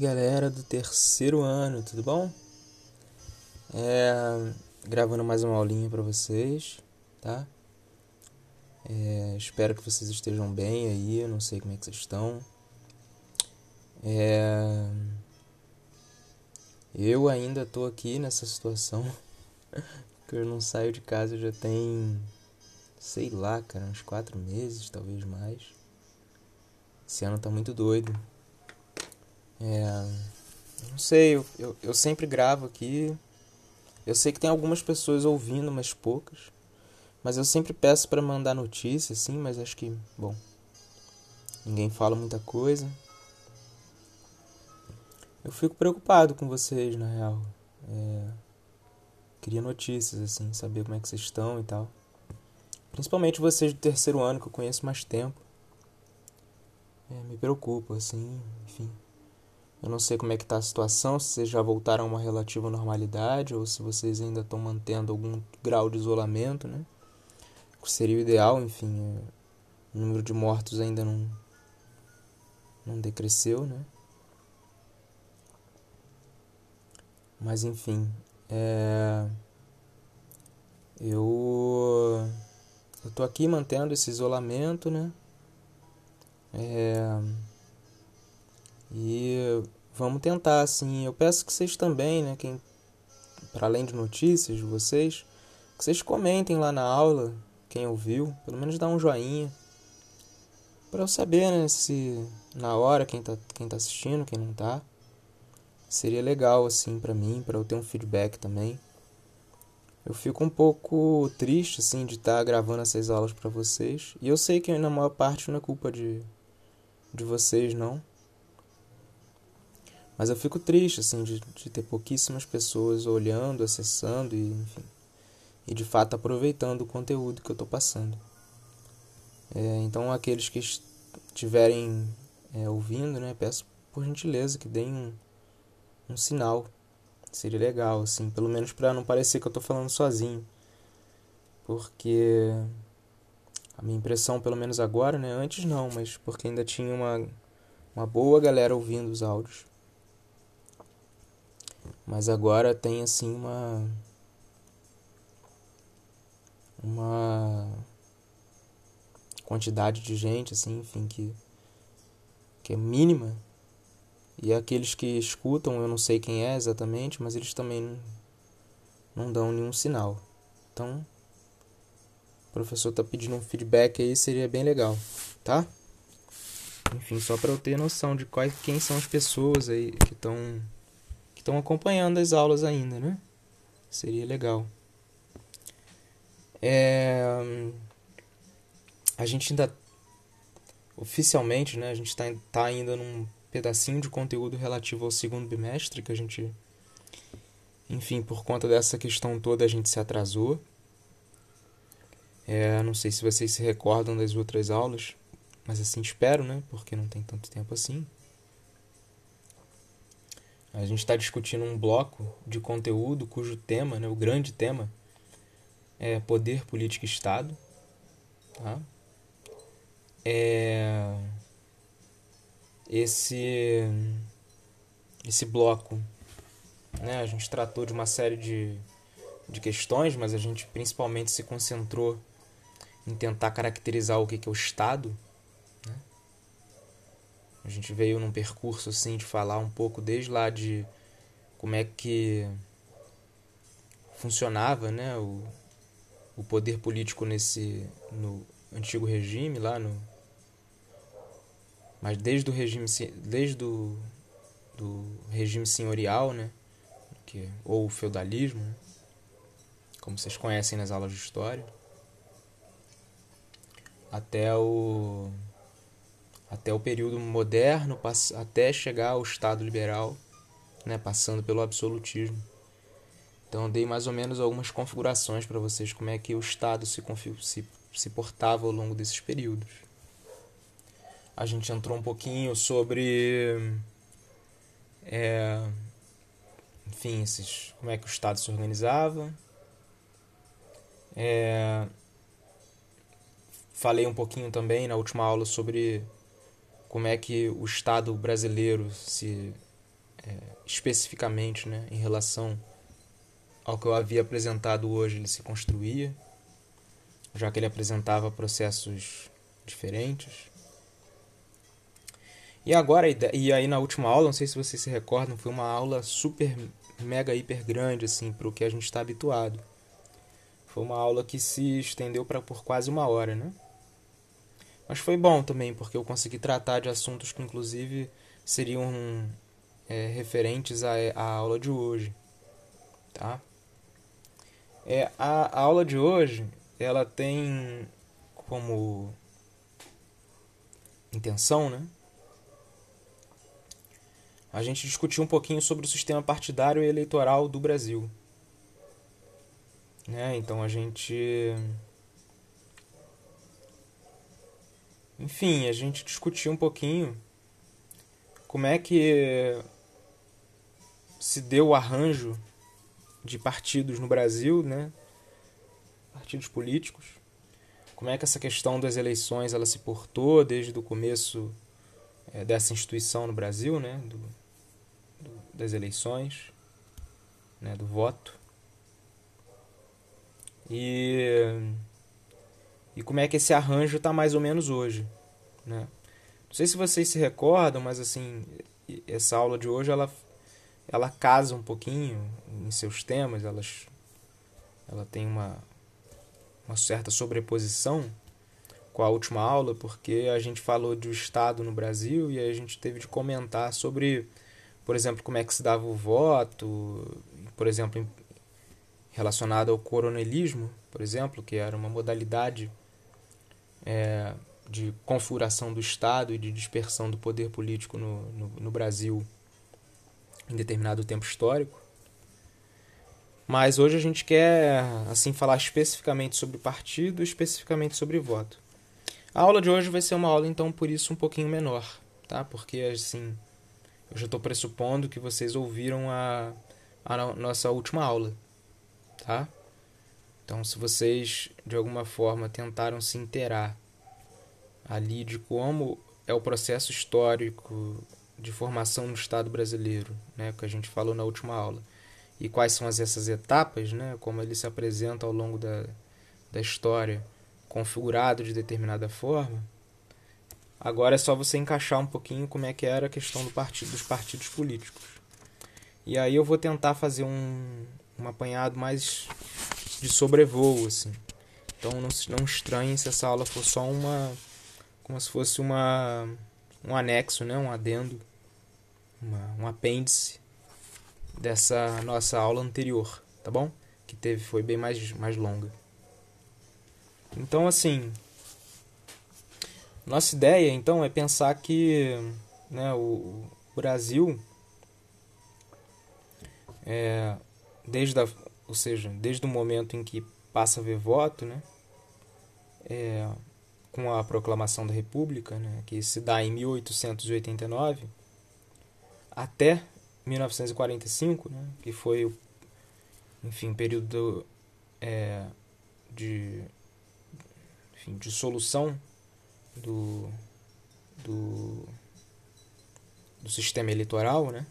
galera do terceiro ano, tudo bom? É, gravando mais uma aulinha para vocês, tá? É, espero que vocês estejam bem aí, eu não sei como é que vocês estão. É, eu ainda tô aqui nessa situação, que eu não saio de casa já tem, sei lá, cara, uns quatro meses, talvez mais. Esse ano tá muito doido. É, não sei, eu, eu, eu sempre gravo aqui. Eu sei que tem algumas pessoas ouvindo, mas poucas. Mas eu sempre peço para mandar notícia, assim, mas acho que, bom, ninguém fala muita coisa. Eu fico preocupado com vocês, na real. É, queria notícias, assim, saber como é que vocês estão e tal. Principalmente vocês do terceiro ano, que eu conheço mais tempo. É, me preocupa, assim, enfim. Eu não sei como é que está a situação, se vocês já voltaram a uma relativa normalidade ou se vocês ainda estão mantendo algum grau de isolamento, né? Seria o ideal, enfim. É, o número de mortos ainda não, não decresceu, né? Mas enfim, é... eu eu tô aqui mantendo esse isolamento, né? É... E vamos tentar, assim. Eu peço que vocês também, né? Quem, para além de notícias de vocês, que vocês comentem lá na aula, quem ouviu, pelo menos dá um joinha. Para eu saber, né, se na hora quem tá, quem tá assistindo, quem não tá. Seria legal, assim, para mim, para eu ter um feedback também. Eu fico um pouco triste, assim, de estar tá gravando essas aulas para vocês. E eu sei que na maior parte não é culpa de, de vocês, não. Mas eu fico triste, assim, de, de ter pouquíssimas pessoas olhando, acessando e, enfim, e de fato aproveitando o conteúdo que eu estou passando. É, então, aqueles que estiverem é, ouvindo, né, peço por gentileza que deem um, um sinal. Seria legal, assim, pelo menos para não parecer que eu estou falando sozinho. Porque a minha impressão, pelo menos agora, né, antes não, mas porque ainda tinha uma, uma boa galera ouvindo os áudios. Mas agora tem assim uma uma quantidade de gente assim, enfim, que que é mínima. E aqueles que escutam, eu não sei quem é exatamente, mas eles também não, dão nenhum sinal. Então, o professor tá pedindo um feedback aí, seria bem legal, tá? Enfim, só para eu ter noção de quais, quem são as pessoas aí que estão que estão acompanhando as aulas ainda, né? Seria legal. É, a gente ainda oficialmente, né? A gente está tá ainda num pedacinho de conteúdo relativo ao segundo bimestre que a gente, enfim, por conta dessa questão toda a gente se atrasou. É, não sei se vocês se recordam das outras aulas, mas assim espero, né? Porque não tem tanto tempo assim. A gente está discutindo um bloco de conteúdo cujo tema, né, o grande tema, é poder, política e Estado. Tá? É... Esse, esse bloco, né, a gente tratou de uma série de, de questões, mas a gente principalmente se concentrou em tentar caracterizar o que é o Estado a gente veio num percurso assim de falar um pouco desde lá de como é que funcionava, né, o, o poder político nesse no antigo regime lá no mas desde o regime desde o do regime senhorial, né, que ou o feudalismo, né, como vocês conhecem nas aulas de história, até o até o período moderno, até chegar ao Estado liberal, né, passando pelo absolutismo. Então dei mais ou menos algumas configurações para vocês como é que o Estado se, se, se portava ao longo desses períodos. A gente entrou um pouquinho sobre, é, enfim, esses, como é que o Estado se organizava. É, falei um pouquinho também na última aula sobre como é que o Estado brasileiro se, é, especificamente né, em relação ao que eu havia apresentado hoje, ele se construía, já que ele apresentava processos diferentes. E agora, e aí na última aula, não sei se vocês se recordam, foi uma aula super, mega, hiper grande, assim, para o que a gente está habituado. Foi uma aula que se estendeu pra, por quase uma hora, né? Mas foi bom também, porque eu consegui tratar de assuntos que, inclusive, seriam é, referentes à, à aula de hoje, tá? É, a, a aula de hoje, ela tem como intenção, né? a gente discutiu um pouquinho sobre o sistema partidário e eleitoral do Brasil. Né? Então a gente. Enfim, a gente discutiu um pouquinho como é que se deu o arranjo de partidos no Brasil, né? partidos políticos. Como é que essa questão das eleições ela se portou desde o começo é, dessa instituição no Brasil, né? Do, das eleições, né, do voto. E, e como é que esse arranjo está mais ou menos hoje. Né? Não sei se vocês se recordam, mas assim, essa aula de hoje ela, ela casa um pouquinho em seus temas, elas, ela tem uma, uma certa sobreposição com a última aula, porque a gente falou do Estado no Brasil e a gente teve de comentar sobre por exemplo, como é que se dava o voto, por exemplo, relacionado ao coronelismo, por exemplo, que era uma modalidade é, de configuração do Estado e de dispersão do poder político no, no, no Brasil em determinado tempo histórico. Mas hoje a gente quer assim falar especificamente sobre partido, especificamente sobre voto. A aula de hoje vai ser uma aula então por isso um pouquinho menor, tá? Porque assim, eu já estou pressupondo que vocês ouviram a, a nossa última aula, tá? Então, se vocês de alguma forma tentaram se inteirar ali de como é o processo histórico de formação no Estado brasileiro, né, que a gente falou na última aula, e quais são as, essas etapas, né, como ele se apresenta ao longo da, da história, configurado de determinada forma, Agora é só você encaixar um pouquinho como é que era a questão do partido, dos partidos políticos. E aí eu vou tentar fazer um, um apanhado mais de sobrevoo, assim. Então não, não estranhem se essa aula for só uma. como se fosse uma um anexo, né? um adendo, uma, um apêndice dessa nossa aula anterior, tá bom? Que teve, foi bem mais, mais longa. Então, assim, nossa ideia, então, é pensar que né, o Brasil, é, desde a, ou seja, desde o momento em que passa a haver voto, né, é, com a proclamação da República, né, que se dá em 1889, até 1945, né, que foi o enfim, período é, de, enfim, de solução do, do, do sistema eleitoral, né?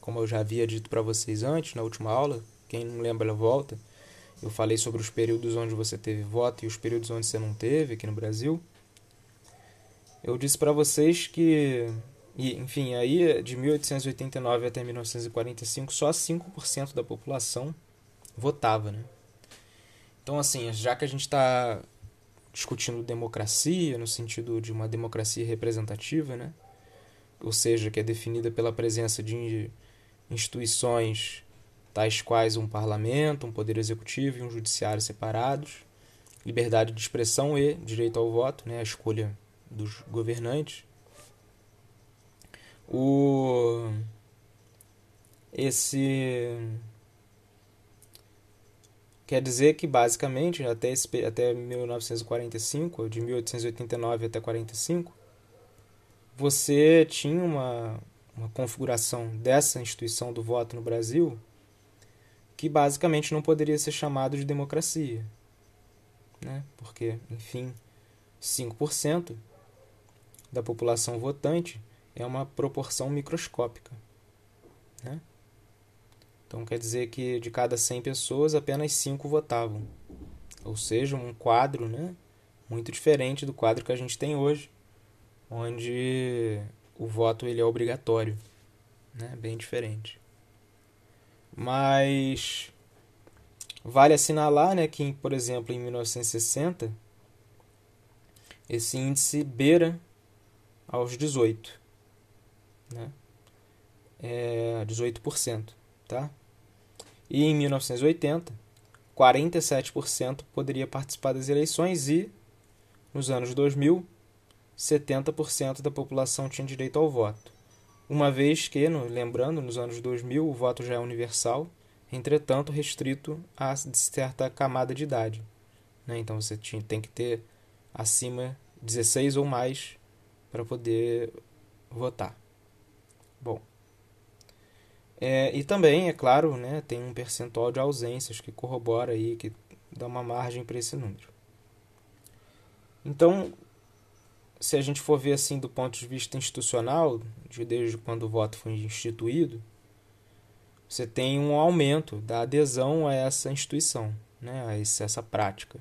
Como eu já havia dito para vocês antes, na última aula, quem não lembra, volta. Eu falei sobre os períodos onde você teve voto e os períodos onde você não teve aqui no Brasil. Eu disse para vocês que, enfim, aí de 1889 até 1945, só 5% da população votava, né? Então, assim, já que a gente está discutindo democracia no sentido de uma democracia representativa, né? ou seja, que é definida pela presença de instituições tais quais um parlamento, um poder executivo e um judiciário separados, liberdade de expressão e direito ao voto, né? a escolha dos governantes. O esse Quer dizer que, basicamente, até, esse, até 1945, de 1889 até 45, você tinha uma, uma configuração dessa instituição do voto no Brasil que basicamente não poderia ser chamado de democracia. Né? Porque, enfim, 5% da população votante é uma proporção microscópica. Né? Então quer dizer que de cada 100 pessoas, apenas 5 votavam. Ou seja, um quadro né, muito diferente do quadro que a gente tem hoje, onde o voto ele é obrigatório. Né? Bem diferente. Mas vale assinalar né, que, por exemplo, em 1960, esse índice beira aos 18. Né? É 18%. Tá? E em 1980, 47% poderia participar das eleições e, nos anos 2000, 70% da população tinha direito ao voto. Uma vez que, lembrando, nos anos 2000 o voto já é universal, entretanto restrito a certa camada de idade. Né? Então você tem que ter acima 16 ou mais para poder votar. Bom. É, e também, é claro, né, tem um percentual de ausências que corrobora aí, que dá uma margem para esse número. Então, se a gente for ver assim do ponto de vista institucional, de desde quando o voto foi instituído, você tem um aumento da adesão a essa instituição, né, a essa prática.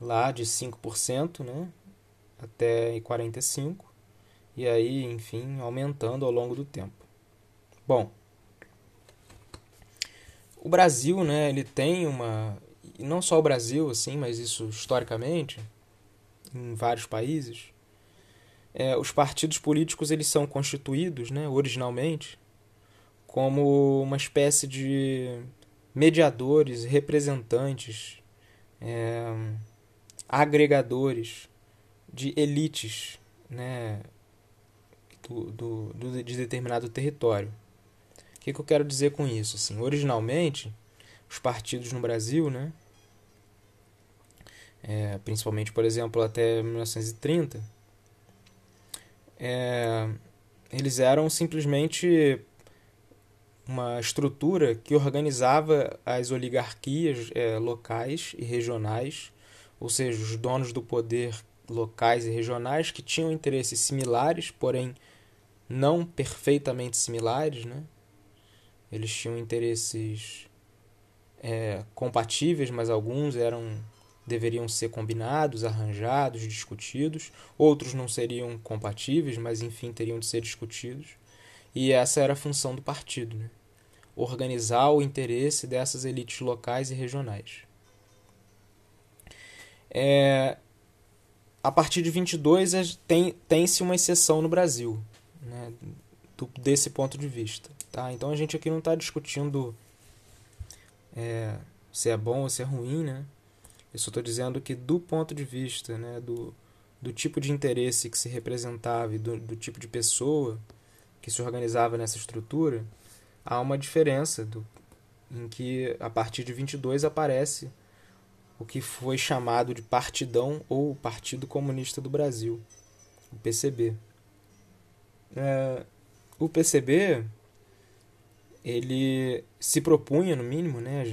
Lá de 5%, né, até 45%, e aí, enfim, aumentando ao longo do tempo. Bom, o Brasil, né, ele tem uma, e não só o Brasil, assim, mas isso historicamente, em vários países, é, os partidos políticos eles são constituídos, né, originalmente, como uma espécie de mediadores, representantes, é, agregadores de elites né, do, do, do, de determinado território. O que, que eu quero dizer com isso? Assim, originalmente, os partidos no Brasil, né, é, principalmente, por exemplo, até 1930, é, eles eram simplesmente uma estrutura que organizava as oligarquias é, locais e regionais, ou seja, os donos do poder locais e regionais que tinham interesses similares, porém não perfeitamente similares, né? Eles tinham interesses é, compatíveis, mas alguns eram deveriam ser combinados, arranjados, discutidos. Outros não seriam compatíveis, mas enfim teriam de ser discutidos. E essa era a função do partido, né? organizar o interesse dessas elites locais e regionais. É, a partir de 22 tem, tem-se uma exceção no Brasil, né, do, desse ponto de vista. Tá? Então a gente aqui não está discutindo é, se é bom ou se é ruim, né? Eu só estou dizendo que do ponto de vista né, do, do tipo de interesse que se representava e do, do tipo de pessoa que se organizava nessa estrutura, há uma diferença do, em que a partir de 22 aparece o que foi chamado de Partidão ou Partido Comunista do Brasil, o PCB. É, o PCB ele se propunha, no mínimo, né,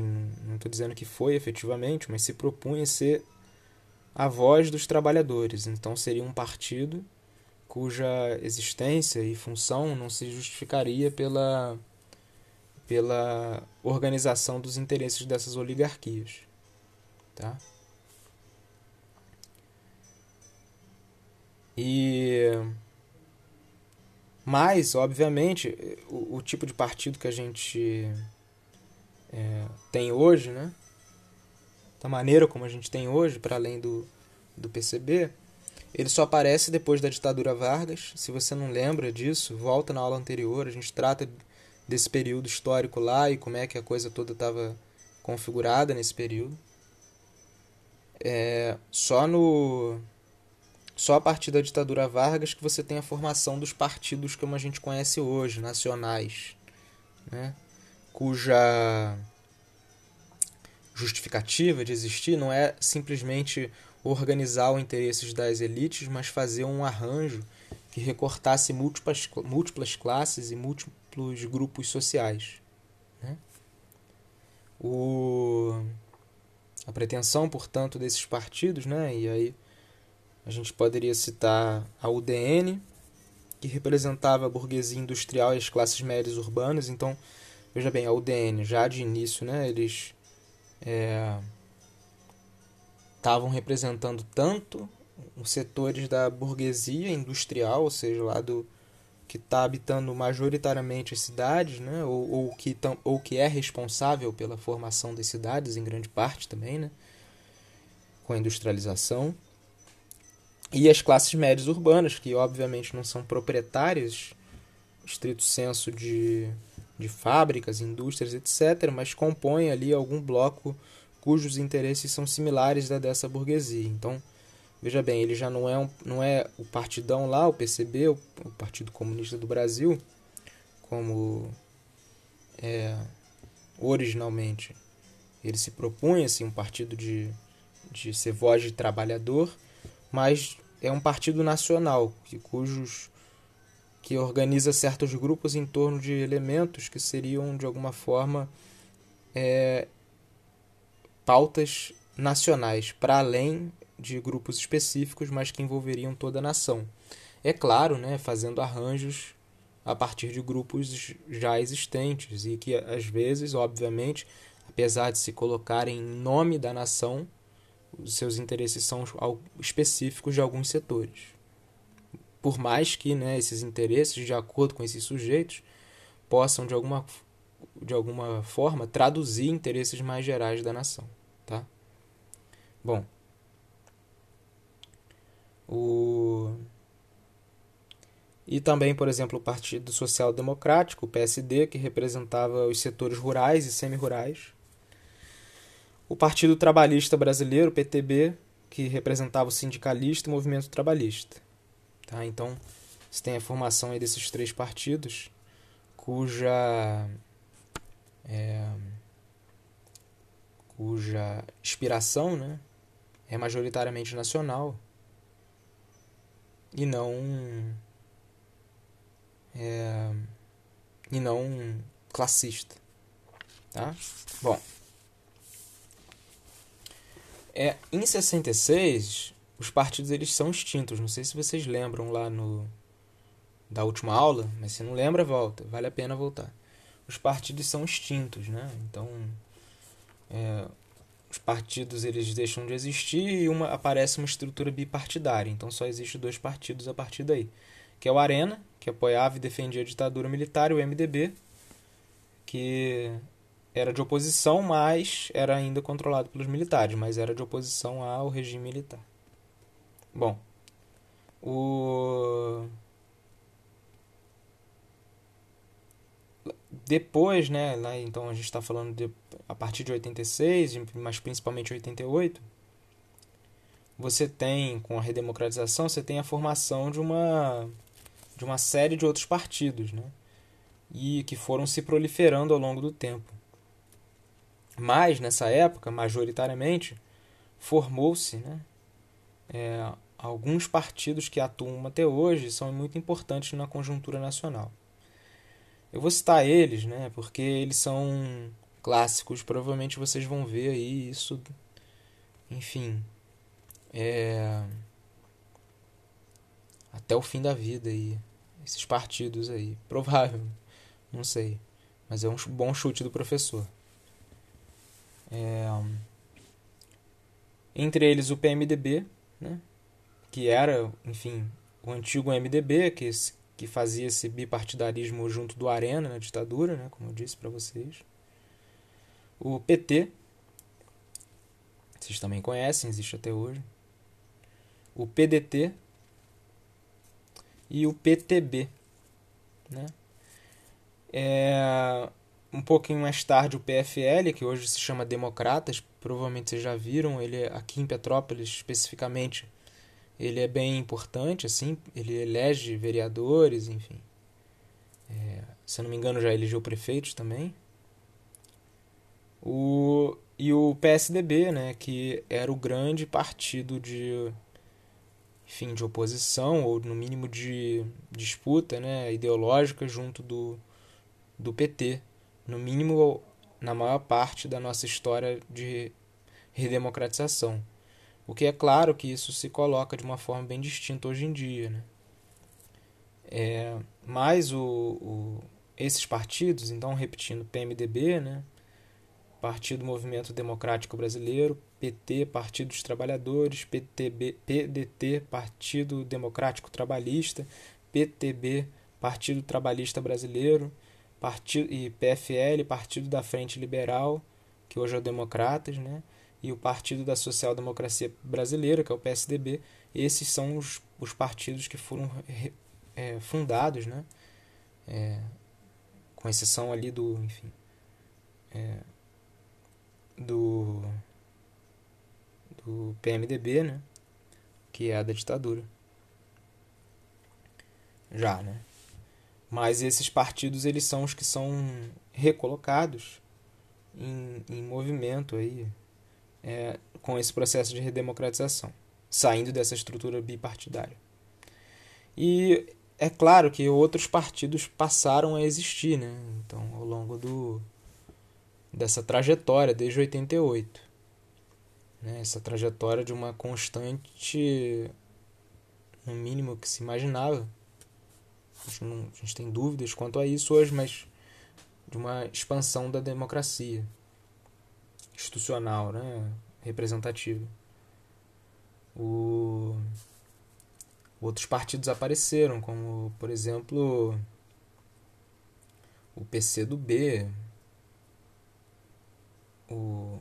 não estou dizendo que foi efetivamente, mas se propunha ser a voz dos trabalhadores. Então seria um partido cuja existência e função não se justificaria pela, pela organização dos interesses dessas oligarquias. Tá? E mas, obviamente, o, o, tipo de partido que a gente é, tem hoje, né? da maneira como a gente tem hoje, para além do, do PCB, ele só aparece depois da ditadura Vargas. Se você não lembra disso, volta na aula anterior. A gente trata desse período histórico lá e como é que a coisa toda estava configurada nesse período. É, só no só a partir da ditadura Vargas que você tem a formação dos partidos como a gente conhece hoje, nacionais, né? cuja justificativa de existir não é simplesmente organizar os interesses das elites, mas fazer um arranjo que recortasse múltiplas, múltiplas classes e múltiplos grupos sociais. Né? O, a pretensão, portanto, desses partidos, né? e aí a gente poderia citar a UDN, que representava a burguesia industrial e as classes médias urbanas. Então, veja bem, a UDN já de início, né, eles estavam é, representando tanto os setores da burguesia industrial, ou seja, lá do que está habitando majoritariamente as cidades, né, ou, ou, que tam, ou que é responsável pela formação das cidades, em grande parte também, né, com a industrialização, e as classes médias urbanas, que obviamente não são proprietárias, estrito senso de, de fábricas, indústrias, etc., mas compõem ali algum bloco cujos interesses são similares da dessa burguesia. Então, veja bem, ele já não é, um, não é o partidão lá, o PCB, o, o Partido Comunista do Brasil, como é, originalmente ele se propunha assim, um partido de, de ser voz de trabalhador, mas é um partido nacional, cujos que organiza certos grupos em torno de elementos que seriam de alguma forma é, pautas nacionais, para além de grupos específicos, mas que envolveriam toda a nação. É claro, né, fazendo arranjos a partir de grupos já existentes e que às vezes, obviamente, apesar de se colocarem em nome da nação, os seus interesses são específicos de alguns setores. Por mais que né, esses interesses, de acordo com esses sujeitos, possam de alguma, de alguma forma traduzir interesses mais gerais da nação. Tá? Bom, o... E também, por exemplo, o Partido Social Democrático, o PSD, que representava os setores rurais e semi-rurais o Partido Trabalhista Brasileiro, PTB, que representava o sindicalista e o movimento trabalhista. Tá? Então, você tem a formação aí desses três partidos, cuja é, cuja inspiração né, é majoritariamente nacional e não é, e não classista. Tá? Bom, é, em 66, os partidos eles são extintos. Não sei se vocês lembram lá no da última aula, mas se não lembra, volta. Vale a pena voltar. Os partidos são extintos, né? Então, é, os partidos eles deixam de existir e uma aparece uma estrutura bipartidária. Então, só existe dois partidos a partir daí, que é o Arena, que apoiava e defendia a ditadura militar, e o MDB, que era de oposição, mas era ainda controlado pelos militares, mas era de oposição ao regime militar. Bom, o depois, né, lá, então a gente está falando de, a partir de 86, mas principalmente 88, você tem com a redemocratização, você tem a formação de uma de uma série de outros partidos, né? E que foram se proliferando ao longo do tempo. Mas, nessa época, majoritariamente, formou-se né, é, alguns partidos que atuam até hoje são muito importantes na conjuntura nacional. Eu vou citar eles, né, porque eles são clássicos, provavelmente vocês vão ver aí isso, enfim, é, até o fim da vida aí, esses partidos aí, provável, não sei, mas é um bom chute do professor. É, entre eles o PMDB, né, que era, enfim, o antigo MDB, que, que fazia esse bipartidarismo junto do Arena na ditadura, né, como eu disse para vocês. O PT, vocês também conhecem, existe até hoje. O PDT e o PTB. Né? É, um pouquinho mais tarde o PFL, que hoje se chama Democratas, provavelmente vocês já viram, ele é aqui em Petrópolis especificamente, ele é bem importante, assim, ele elege vereadores, enfim. É, se eu não me engano já elegeu prefeitos também. O, e o PSDB, né, que era o grande partido de enfim, de oposição ou no mínimo de disputa, né, ideológica junto do do PT, no mínimo na maior parte da nossa história de redemocratização. O que é claro que isso se coloca de uma forma bem distinta hoje em dia. Né? É, mas o, o, esses partidos, então repetindo, PMDB, né? Partido Movimento Democrático Brasileiro, PT, Partido dos Trabalhadores, PTB, PDT, Partido Democrático Trabalhista, PTB, Partido Trabalhista Brasileiro, Partido, e PFL, Partido da Frente Liberal, que hoje é o Democratas, né? e o Partido da Social Democracia Brasileira, que é o PSDB. Esses são os, os partidos que foram é, fundados, né? É, com exceção ali do, enfim, é, do, do PMDB, né? Que é a da ditadura. Já, né? Mas esses partidos, eles são os que são recolocados em, em movimento aí, é, com esse processo de redemocratização, saindo dessa estrutura bipartidária. E é claro que outros partidos passaram a existir, né? Então, ao longo do, dessa trajetória, desde 88. Né? Essa trajetória de uma constante, no mínimo que se imaginava. A gente, não, a gente tem dúvidas quanto a isso hoje, mas de uma expansão da democracia institucional, né? representativa. O... Outros partidos apareceram, como, por exemplo, o PCdoB, o...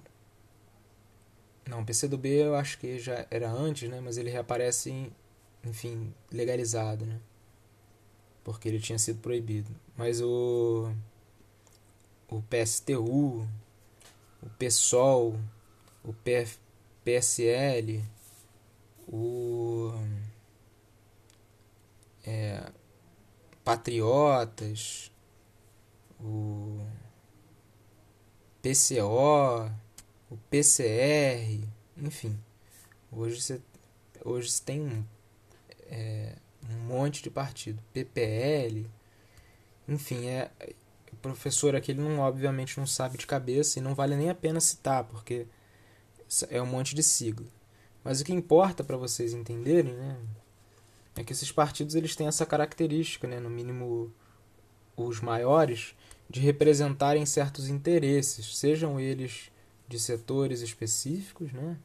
Não, o PCdoB eu acho que já era antes, né? Mas ele reaparece, enfim, legalizado, né? Porque ele tinha sido proibido. Mas o... O PSTU, o PSOL, o PF, PSL, o é, Patriotas, o PCO, o PCR, enfim. Hoje você, hoje você tem é, monte de partido. PPL, enfim, é, o professor aqui ele não, obviamente não sabe de cabeça e não vale nem a pena citar, porque é um monte de sigla. Mas o que importa para vocês entenderem, né, é que esses partidos eles têm essa característica, né, no mínimo os maiores, de representarem certos interesses, sejam eles de setores específicos, né,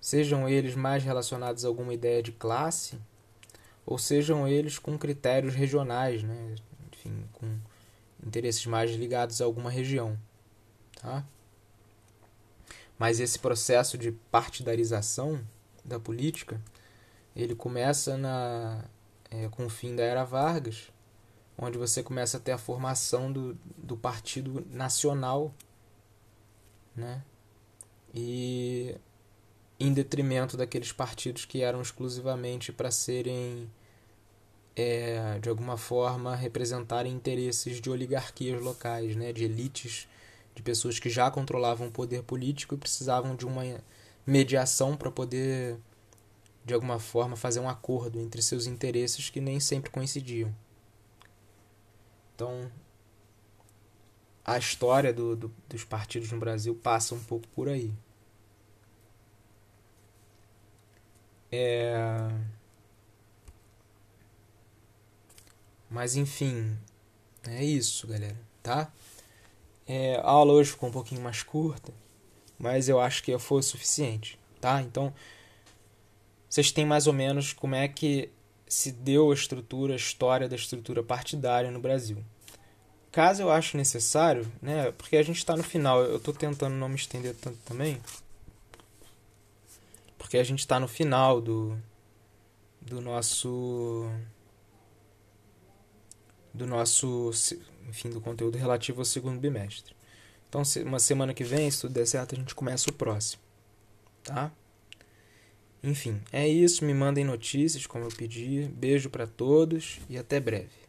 sejam eles mais relacionados a alguma ideia de classe, ou sejam eles com critérios regionais, né, enfim, com interesses mais ligados a alguma região, tá? Mas esse processo de partidarização da política, ele começa na, é, com o fim da era Vargas, onde você começa a ter a formação do, do Partido Nacional, né? E em detrimento daqueles partidos que eram exclusivamente para serem é, de alguma forma representarem interesses de oligarquias locais, né, de elites, de pessoas que já controlavam o poder político e precisavam de uma mediação para poder de alguma forma fazer um acordo entre seus interesses que nem sempre coincidiam. Então, a história do, do, dos partidos no Brasil passa um pouco por aí. É... Mas enfim, é isso, galera, tá? É, a aula hoje ficou um pouquinho mais curta, mas eu acho que foi o suficiente, tá? Então, vocês têm mais ou menos como é que se deu a estrutura, a história da estrutura partidária no Brasil. Caso eu ache necessário, né, porque a gente está no final, eu estou tentando não me estender tanto também, porque a gente está no final do, do nosso do nosso, enfim, do conteúdo relativo ao segundo bimestre. Então, uma semana que vem, se tudo der certo, a gente começa o próximo, tá? Enfim, é isso. Me mandem notícias, como eu pedi. Beijo para todos e até breve.